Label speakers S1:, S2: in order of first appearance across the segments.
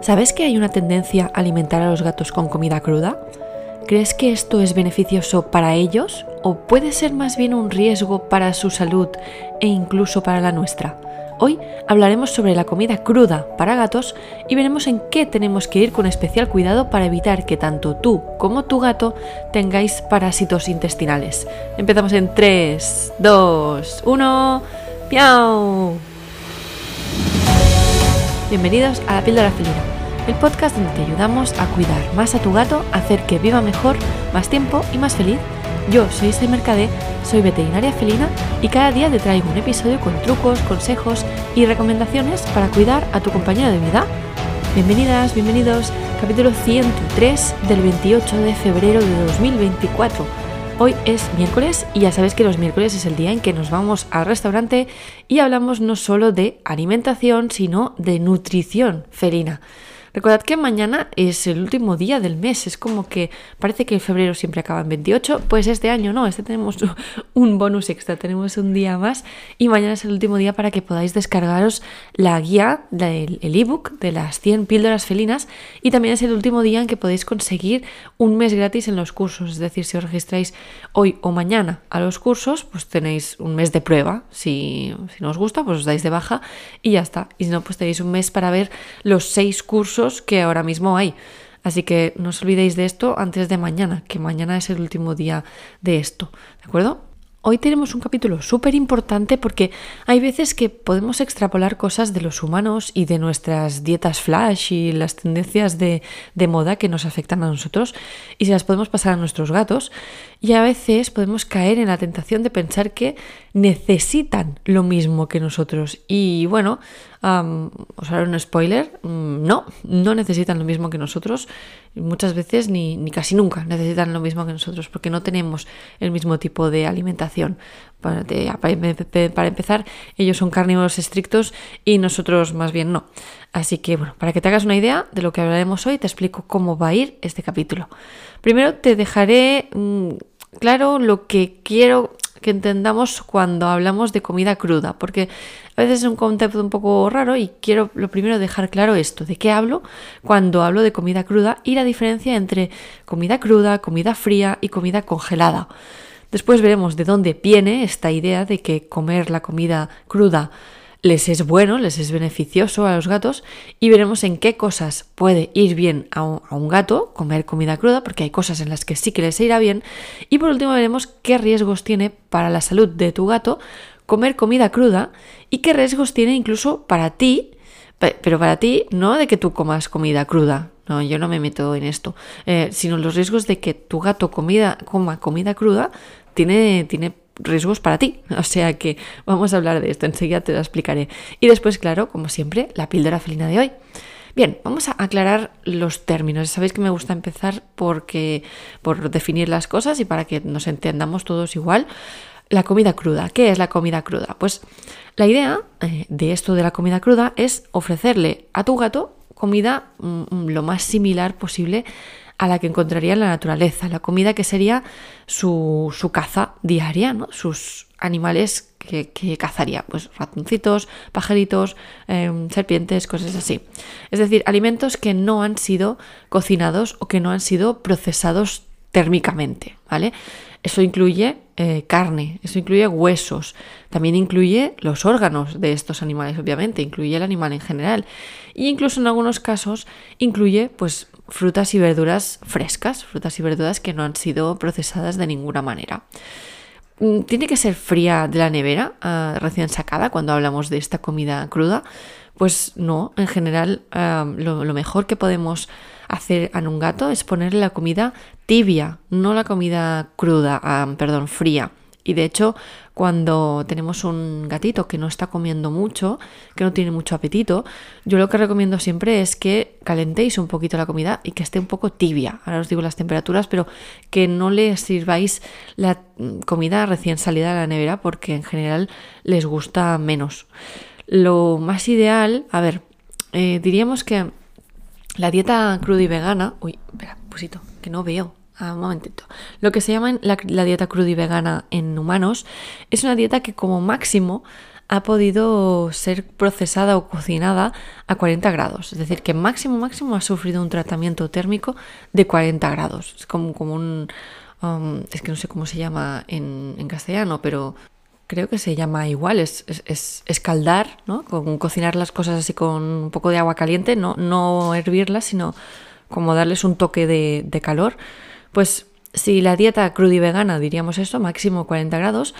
S1: ¿Sabes que hay una tendencia a alimentar a los gatos con comida cruda? ¿Crees que esto es beneficioso para ellos o puede ser más bien un riesgo para su salud e incluso para la nuestra? Hoy hablaremos sobre la comida cruda para gatos y veremos en qué tenemos que ir con especial cuidado para evitar que tanto tú como tu gato tengáis parásitos intestinales. Empezamos en 3, 2, 1. ¡Piau! Bienvenidos a La Píldora Felina, el podcast donde te ayudamos a cuidar más a tu gato, a hacer que viva mejor, más tiempo y más feliz. Yo soy Esther Mercadé, soy veterinaria felina y cada día te traigo un episodio con trucos, consejos y recomendaciones para cuidar a tu compañero de vida. Bienvenidas, bienvenidos, capítulo 103 del 28 de febrero de 2024. Hoy es miércoles y ya sabes que los miércoles es el día en que nos vamos al restaurante y hablamos no solo de alimentación, sino de nutrición felina. Recordad que mañana es el último día del mes, es como que parece que el febrero siempre acaba en 28, pues este año no, este tenemos un bonus extra, tenemos un día más y mañana es el último día para que podáis descargaros la guía, del ebook de las 100 píldoras felinas y también es el último día en que podéis conseguir un mes gratis en los cursos, es decir, si os registráis hoy o mañana a los cursos, pues tenéis un mes de prueba, si, si no os gusta, pues os dais de baja y ya está, y si no, pues tenéis un mes para ver los seis cursos que ahora mismo hay. Así que no os olvidéis de esto antes de mañana, que mañana es el último día de esto, ¿de acuerdo? Hoy tenemos un capítulo súper importante porque hay veces que podemos extrapolar cosas de los humanos y de nuestras dietas flash y las tendencias de, de, moda que nos afectan a nosotros y se las podemos pasar a nuestros gatos y a veces podemos caer en la tentación de pensar que necesitan lo mismo que nosotros y bueno, os haré un spoiler, mm, no, no necesitan lo mismo que nosotros, muchas veces ni, ni, casi nunca necesitan lo mismo que nosotros, porque no tenemos el mismo tipo de alimentación. Para, para empezar, ellos son carnívoros estrictos y nosotros más bien no. Así que bueno, para que te hagas una idea de lo que hablaremos hoy, te explico cómo va a ir este capítulo. Primero te dejaré mm, claro lo que quiero que entendamos cuando hablamos de comida cruda, porque a veces es un concepto un poco raro y quiero lo primero dejar claro esto, de qué hablo cuando hablo de comida cruda y la diferencia entre comida cruda, comida fría y comida congelada. Después veremos de dónde viene esta idea de que comer la comida cruda les es bueno, les es beneficioso a los gatos y veremos en qué cosas puede ir bien a un, gato comer comida cruda, porque hay cosas en las que sí que les irá bien. Y por último veremos qué riesgos tiene para la salud de tu gato comer comida cruda y qué riesgos tiene incluso para ti, pero para ti no de que tú comas comida cruda, no, yo no me meto en esto, eh, sino los riesgos de que tu gato comida, coma comida cruda tiene, tiene riesgos para ti. O sea que vamos a hablar de esto, enseguida te lo explicaré. Y después, claro, como siempre, la píldora felina de hoy. Bien, vamos a aclarar los términos. Sabéis que me gusta empezar porque por definir las cosas y para que nos entendamos todos igual. La comida cruda. ¿Qué es la comida cruda? Pues la idea eh, de esto de la comida cruda es ofrecerle a tu gato comida mm, lo más similar posible a la que encontraría en la naturaleza, la comida que sería su, caza diaria, ¿no? sus animales que, cazaría, pues ratoncitos, pajaritos, em, serpientes, cosas así. Es decir, alimentos que no han sido cocinados o que no han sido procesados térmicamente, ¿vale? Eso incluye eh, carne, eso incluye huesos, también incluye los órganos de estos animales, obviamente, incluye el animal en general. E incluso en algunos casos incluye pues frutas y verduras frescas, frutas y verduras que no han sido procesadas de ninguna manera. Mm, ¿Tiene que ser fría de la nevera, ah, recién sacada, cuando hablamos de esta comida cruda? Pues no, en general ah, lo, mejor que podemos hacer a un gato es ponerle la comida tibia, no la comida cruda, ah, perdón, fría. Y de hecho, cuando tenemos un gatito que no está comiendo mucho, que no tiene mucho apetito, yo lo que recomiendo siempre es que calentéis un poquito la comida y que esté un poco tibia. Ahora os digo las temperaturas, pero que no le sirváis la comida recién salida de la nevera porque en general les gusta menos. Lo más ideal, a ver, eh, diríamos que la dieta cruda y vegana. Uy, espera, pusito, que no veo. Ah, un momentito. Lo que se llama la, dieta cruda y vegana en humanos es una dieta que como máximo ha podido ser procesada o cocinada a 40 grados. Es decir, que máximo, máximo ha sufrido un tratamiento térmico de 40 grados. Es como, como un... Um, es que no sé cómo se llama en, en castellano, pero creo que se llama igual, es, es, escaldar, ¿no? Con cocinar las cosas así con un poco de agua caliente, no, no hervirlas, sino como darles un toque de, de calor. Pues si la dieta cruda vegana, diríamos eso, máximo 40 grados,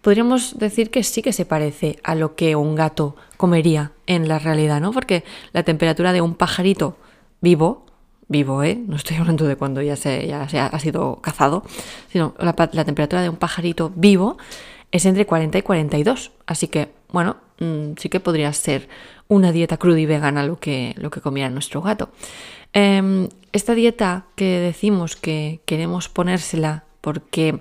S1: podríamos decir que sí que se parece a lo que un gato comería en la realidad, ¿no? Porque la temperatura de un pajarito vivo, vivo, ¿eh? No estoy hablando de cuando ya se, ya se ha sido cazado, sino la, la temperatura de un pajarito vivo es entre 40 y 42. Así que, bueno, mm, sí que podría ser una dieta cruda y vegana lo que, lo que comiera nuestro gato. Em, esta dieta que decimos que queremos ponérsela porque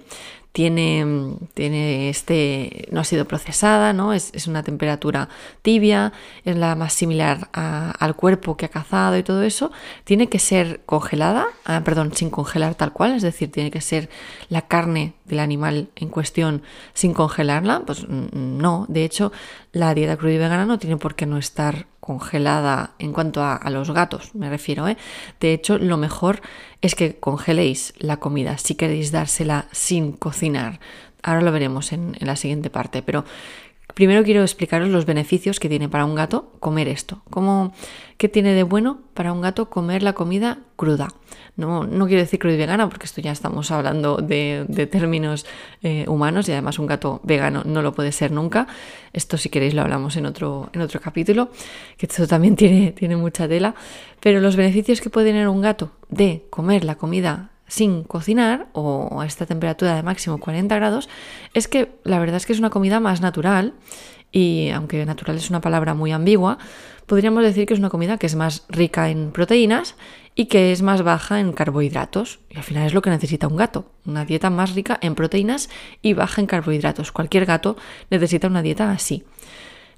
S1: tiene, tiene este, no ha sido procesada, ¿no? Es, una temperatura tibia, es la más similar al cuerpo que ha cazado y todo eso. Tiene que ser congelada, ah, perdón, sin congelar tal cual, es decir, tiene que ser la carne del animal en cuestión sin congelarla. Pues no, de hecho, la dieta cruda y vegana no tiene por qué no estar congelada en cuanto a, los gatos, me refiero. ¿eh? De hecho, lo mejor es que congeléis la comida si queréis dársela sin cocinar. Ahora lo veremos en, en la siguiente parte, pero Primero quiero explicaros los beneficios que tiene para un gato comer esto. ¿Cómo, ¿Qué tiene de bueno para un gato comer la comida cruda? No, no quiero decir cruda y vegana porque esto ya estamos hablando de, términos eh, humanos y además un gato vegano no lo puede ser nunca. Esto si queréis lo hablamos en otro, en otro capítulo, que esto también tiene, tiene mucha tela. Pero los beneficios que puede tener un gato de comer la comida sin cocinar o a esta temperatura de máximo 40 grados, es que la verdad es que es una comida más natural y aunque natural es una palabra muy ambigua, podríamos decir que es una comida que es más rica en proteínas y que es más baja en carbohidratos. Y al final es lo que necesita un gato, una dieta más rica en proteínas y baja en carbohidratos. Cualquier gato necesita una dieta así.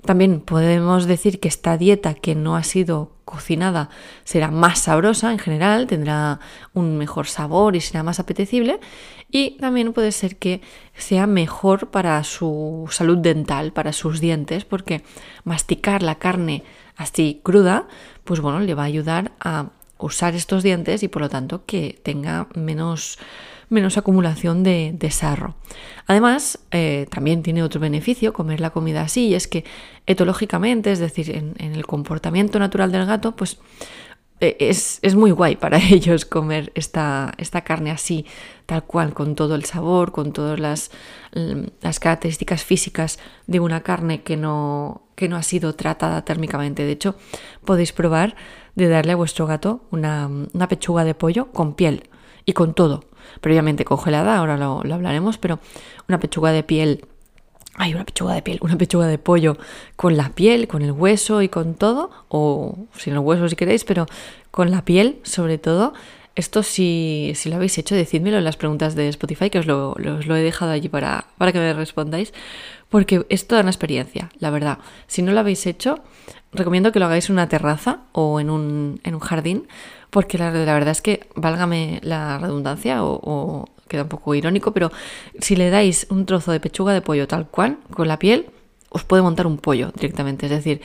S1: También podemos decir que esta dieta que no ha sido cocinada será más sabrosa en general, tendrá un mejor sabor y será más apetecible. Y también puede ser que sea mejor para su salud dental, para sus dientes, porque masticar la carne así cruda, pues bueno, le va a ayudar a usar estos dientes y por lo tanto que tenga menos menos acumulación de, sarro. Además, eh, también tiene otro beneficio comer la comida así, y es que etológicamente, es decir, en, el comportamiento natural del gato, pues eh, es, muy guay para ellos comer esta, esta, carne así, tal cual, con todo el sabor, con todas las, las características físicas de una carne que no, que no ha sido tratada térmicamente. De hecho, podéis probar de darle a vuestro gato una, una pechuga de pollo con piel y con todo previamente congelada, ahora lo, hablaremos, pero una pechuga de piel hay una pechuga de piel, una pechuga de pollo con la piel, con el hueso y con todo, o sin el hueso si queréis, pero con la piel sobre todo. Esto si, si lo habéis hecho, decídmelo en las preguntas de Spotify, que os lo, lo he dejado allí para, para que me respondáis, porque es toda una experiencia, la verdad. Si no lo habéis hecho, recomiendo que lo hagáis en una terraza o en un, en un jardín, porque la, verdad es que, válgame la redundancia o, queda un poco irónico, pero si le dais un trozo de pechuga de pollo tal cual, con la piel, os puede montar un pollo directamente. Es decir,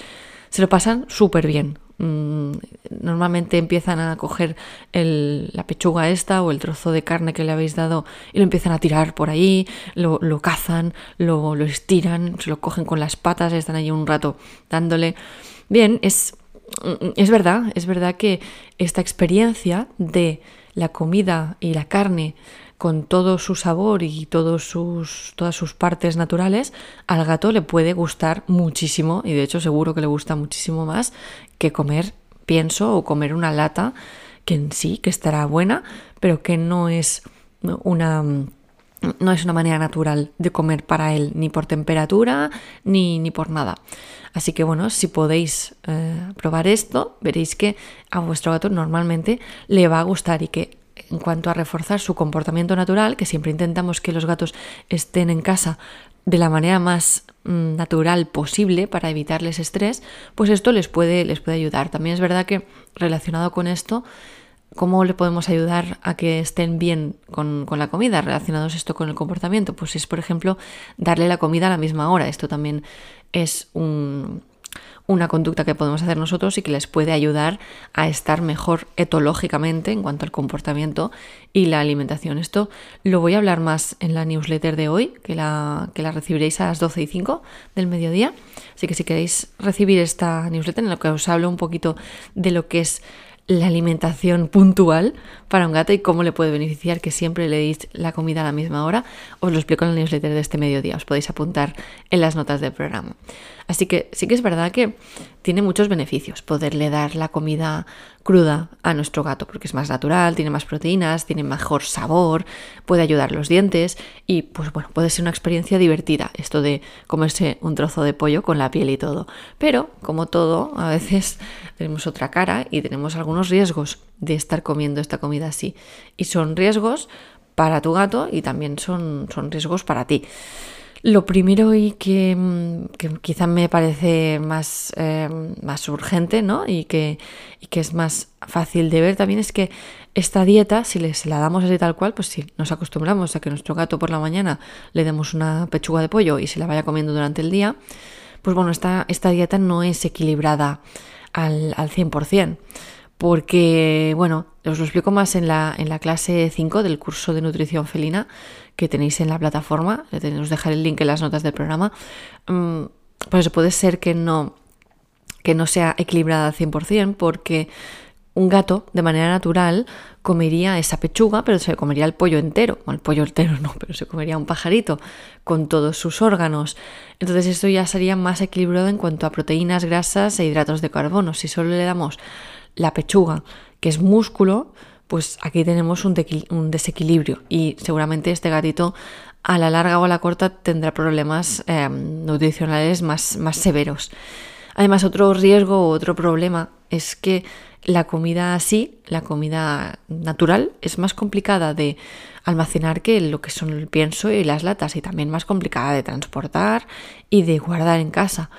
S1: se lo pasan súper bien. Mm, normalmente empiezan a coger la pechuga esta o el trozo de carne que le habéis dado y lo empiezan a tirar por ahí, lo, cazan, lo, lo, estiran, se lo cogen con las patas, están allí un rato dándole. Bien, es es verdad, es verdad que esta experiencia de la comida y la carne con todo su sabor y todos sus, todas sus partes naturales, al gato le puede gustar muchísimo, y de hecho seguro que le gusta muchísimo más que comer pienso o comer una lata que en sí, que estará buena, pero que no es una no es una manera natural de comer para él, ni por temperatura, ni, ni por nada. Así que bueno, si podéis eh, probar esto, veréis que a vuestro gato normalmente le va a gustar y que en cuanto a reforzar su comportamiento natural, que siempre intentamos que los gatos estén en casa de la manera más mm, natural posible para evitarles estrés, pues esto les puede, les puede ayudar. También es verdad que relacionado con esto, ¿Cómo le podemos ayudar a que estén bien con, con, la comida? Relacionados esto con el comportamiento. Pues es, por ejemplo, darle la comida a la misma hora. Esto también es un, una conducta que podemos hacer nosotros y que les puede ayudar a estar mejor etológicamente en cuanto al comportamiento y la alimentación. Esto lo voy a hablar más en la newsletter de hoy, que la, que la recibiréis a las 12 y 5 del mediodía. Así que si queréis recibir esta newsletter en la que os hablo un poquito de lo que es la alimentación puntual para un gato y cómo le puede beneficiar que siempre le deis la comida a la misma hora, os lo explico en la newsletter de este mediodía. Os podéis apuntar en las notas del programa. Así que sí que es verdad que tiene muchos beneficios poderle dar la comida cruda a nuestro gato, porque es más natural, tiene más proteínas, tiene mejor sabor, puede ayudar los dientes y pues bueno, puede ser una experiencia divertida esto de comerse un trozo de pollo con la piel y todo. Pero, como todo, a veces tenemos otra cara y tenemos algunos riesgos de estar comiendo esta comida así. Y son riesgos para tu gato y también son, son riesgos para ti. Lo primero y que, mm, que quizá me parece más, eh, más urgente ¿no? y, que, y que es más fácil de ver también es que esta dieta, si le, la damos así tal cual, pues si nos acostumbramos a que nuestro gato por la mañana le demos una pechuga de pollo y se la vaya comiendo durante el día, pues bueno, esta, esta dieta no es equilibrada al, al 100% porque, bueno, os lo explico más en la, en la clase 5 del curso de nutrición felina que tenéis en la plataforma, os dejaré el link en las notas del programa, mm, pues puede ser que no, que no sea equilibrada al 100% porque un gato de manera natural comería esa pechuga, pero se comería el pollo entero, o el pollo entero no, pero se comería un pajarito con todos sus órganos. Entonces esto ya sería más equilibrado en cuanto a proteínas, grasas e hidratos de carbono. Si solo le damos la pechuga, que es músculo, pues aquí tenemos un, desequilibrio y seguramente este gatito a la larga o a la corta tendrá problemas em, nutricionales más, más severos. Además, otro riesgo otro problema es que la comida así, la comida natural, es más complicada de almacenar que lo que son el pienso y las latas y también más complicada de transportar y de guardar en casa.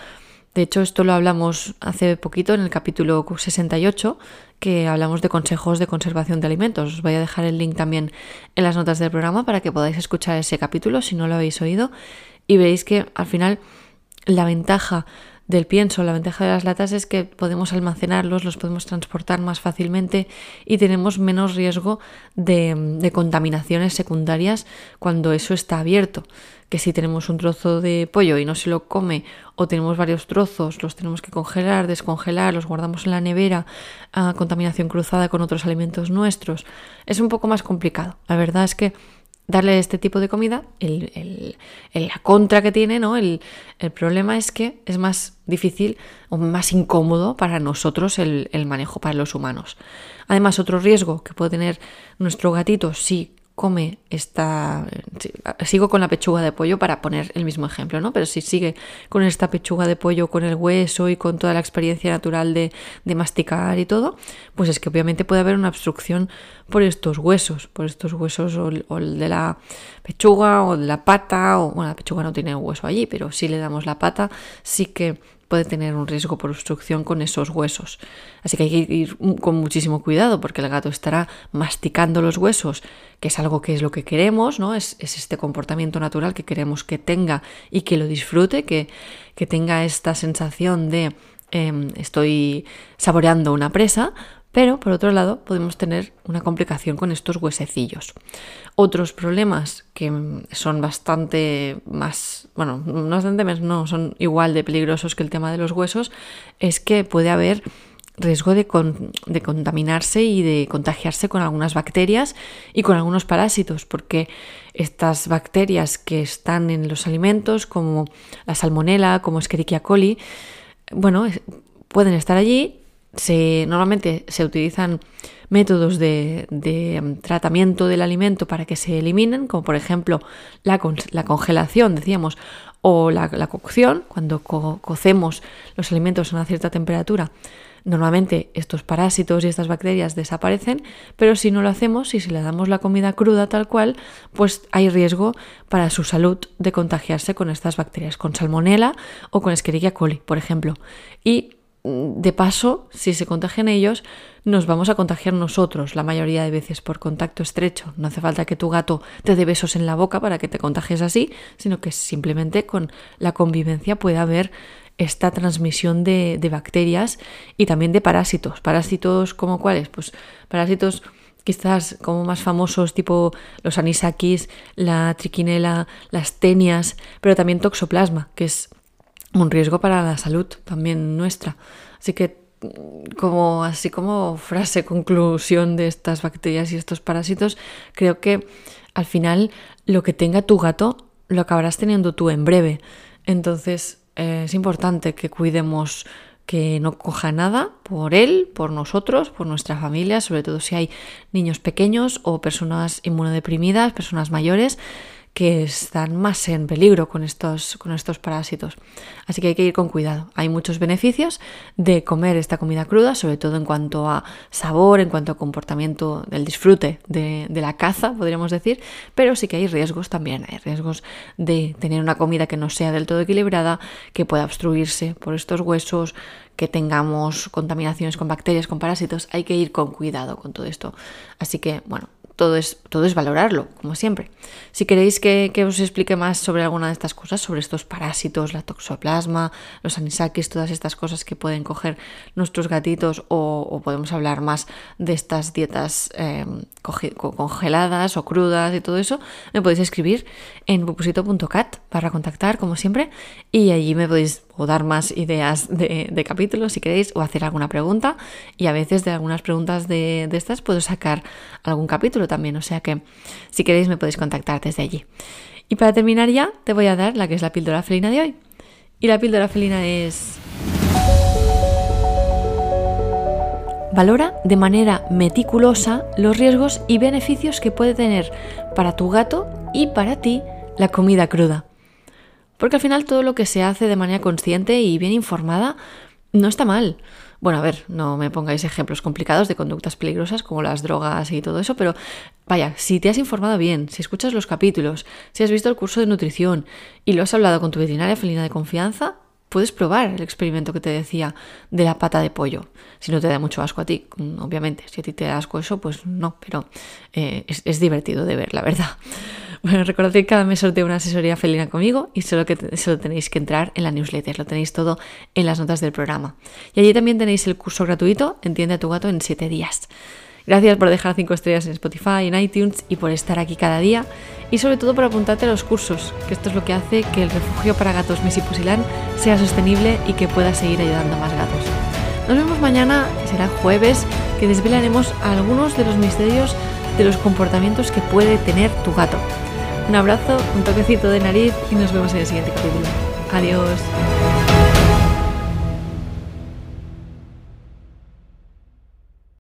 S1: De hecho, esto lo hablamos hace poquito en el capítulo 68, que hablamos de consejos de conservación de alimentos. Os voy a dejar el link también en las notas del programa para que podáis escuchar ese capítulo si no lo habéis oído y veréis que al final la ventaja del pienso, la ventaja de las latas es que podemos almacenarlos, los podemos transportar más fácilmente y tenemos menos riesgo de, de contaminaciones secundarias cuando eso está abierto que si tenemos un trozo de pollo y no se lo come o tenemos varios trozos, los tenemos que congelar, descongelar, los guardamos en la nevera, a contaminación cruzada con otros alimentos nuestros, es un poco más complicado. La verdad es que darle este tipo de comida, el, la contra que tiene, ¿no? El, el, problema es que es más difícil o más incómodo para nosotros el, manejo para los humanos. Además, otro riesgo que puede tener nuestro gatito si come esta... Sigo con la pechuga de pollo para poner el mismo ejemplo, ¿no? Pero si sigue con esta pechuga de pollo, con el hueso y con toda la experiencia natural de, masticar y todo, pues es que obviamente puede haber una obstrucción por estos huesos, por estos huesos o, el de la pechuga o de la pata, o bueno, la pechuga no tiene hueso allí, pero si le damos la pata, sí que puede tener un riesgo por obstrucción con esos huesos. Así que hay que ir con muchísimo cuidado porque el gato estará masticando los huesos, que es algo que es lo que queremos, ¿no? Es, este comportamiento natural que queremos que tenga y que lo disfrute, que, que tenga esta sensación de em, estoy saboreando una presa, pero por otro lado podemos tener una complicación con estos huesecillos. Otros problemas que son bastante más, bueno, no bastante más, no, son igual de peligrosos que el tema de los huesos, es que puede haber riesgo de, de, contaminarse y de contagiarse con algunas bacterias y con algunos parásitos, porque estas bacterias que están en los alimentos, como la salmonella, como Escherichia coli, bueno, pueden estar allí se, normalmente se utilizan métodos de, mm, tratamiento del alimento para que se eliminen, como por ejemplo la, la congelación, decíamos, o la, cocción, cuando cocemos los alimentos a una cierta temperatura. Normalmente estos parásitos y estas bacterias desaparecen, pero si no lo hacemos, y si le damos la comida cruda tal cual, pues hay riesgo para su salud de contagiarse con estas bacterias, con salmonella o con Escherichia coli, por ejemplo. Y de paso, si se contagian ellos, nos vamos a contagiar nosotros la mayoría de veces por contacto estrecho. No hace falta que tu gato te dé besos en la boca para que te contagies así, sino que simplemente con la convivencia puede haber esta transmisión de, de bacterias y también de parásitos. Parásitos como cuáles? Pues parásitos quizás como más famosos tipo los anisakis, la triquinela, las tenias, pero también toxoplasma, que es un riesgo para la salud también nuestra. Así que como así como frase conclusión de estas bacterias y estos parásitos, creo que al final lo que tenga tu gato lo acabarás teniendo tú en breve. Entonces eh, es importante que cuidemos que no coja nada por él, por nosotros, por nuestra familia, sobre todo si hay niños pequeños o personas inmunodeprimidas, personas mayores que están más en peligro con estos, con estos parásitos. Así que hay que ir con cuidado. Hay muchos beneficios de comer esta comida cruda, sobre todo en cuanto a sabor, en cuanto a comportamiento del disfrute de, de la caza, podríamos decir, pero sí que hay riesgos también. Hay riesgos de tener una comida que no sea del todo equilibrada, que pueda obstruirse por estos huesos, que tengamos contaminaciones con bacterias, con parásitos. Hay que ir con cuidado con todo esto. Así que, bueno, todo es, todo es valorarlo, como siempre. Si queréis que, os explique más sobre alguna de estas cosas, sobre estos parásitos, la toxoplasma, los anisakis, todas estas cosas que pueden coger nuestros gatitos, o, podemos hablar más de estas dietas em, congeladas o crudas y todo eso, me podéis escribir en pupusito.cat para contactar, como siempre, y allí me podéis dar más ideas de, capítulos si queréis, o hacer alguna pregunta, y a veces de algunas preguntas de, de estas puedo sacar algún capítulo también, o sea que si queréis me podéis contactar desde allí. Y para terminar ya, te voy a dar la que es la píldora felina de hoy. Y la píldora felina es... Valora de manera meticulosa los riesgos y beneficios que puede tener para tu gato y para ti la comida cruda. Porque al final todo lo que se hace de manera consciente y bien informada no está mal. Bueno, a ver, no me pongáis ejemplos complicados de conductas peligrosas como las drogas y todo eso, pero vaya, si te has informado bien, si escuchas los capítulos, si has visto el curso de nutrición y lo has hablado con tu veterinaria felina de confianza, puedes probar el experimento que te decía de la pata de pollo. Si no te da mucho asco a ti, obviamente. Si a ti te da asco eso, pues no, pero eh, es, divertido de ver, la verdad. Bueno, recordad que cada mes sorteo una asesoría felina conmigo y solo, que solo tenéis que entrar en la newsletter. Lo tenéis todo en las notas del programa. Y allí también tenéis el curso gratuito Entiende a tu gato en 7 días. Gracias por dejar 5 estrellas en Spotify, en iTunes y por estar aquí cada día. Y sobre todo por apuntarte a los cursos, que esto es lo que hace que el refugio para gatos Missy Pusilán sea sostenible y que pueda seguir ayudando a más gatos. Nos vemos mañana, será jueves, que desvelaremos algunos de los misterios de los comportamientos que puede tener tu gato. Un abrazo, un toquecito de nariz y nos vemos en el siguiente capítulo. Adiós.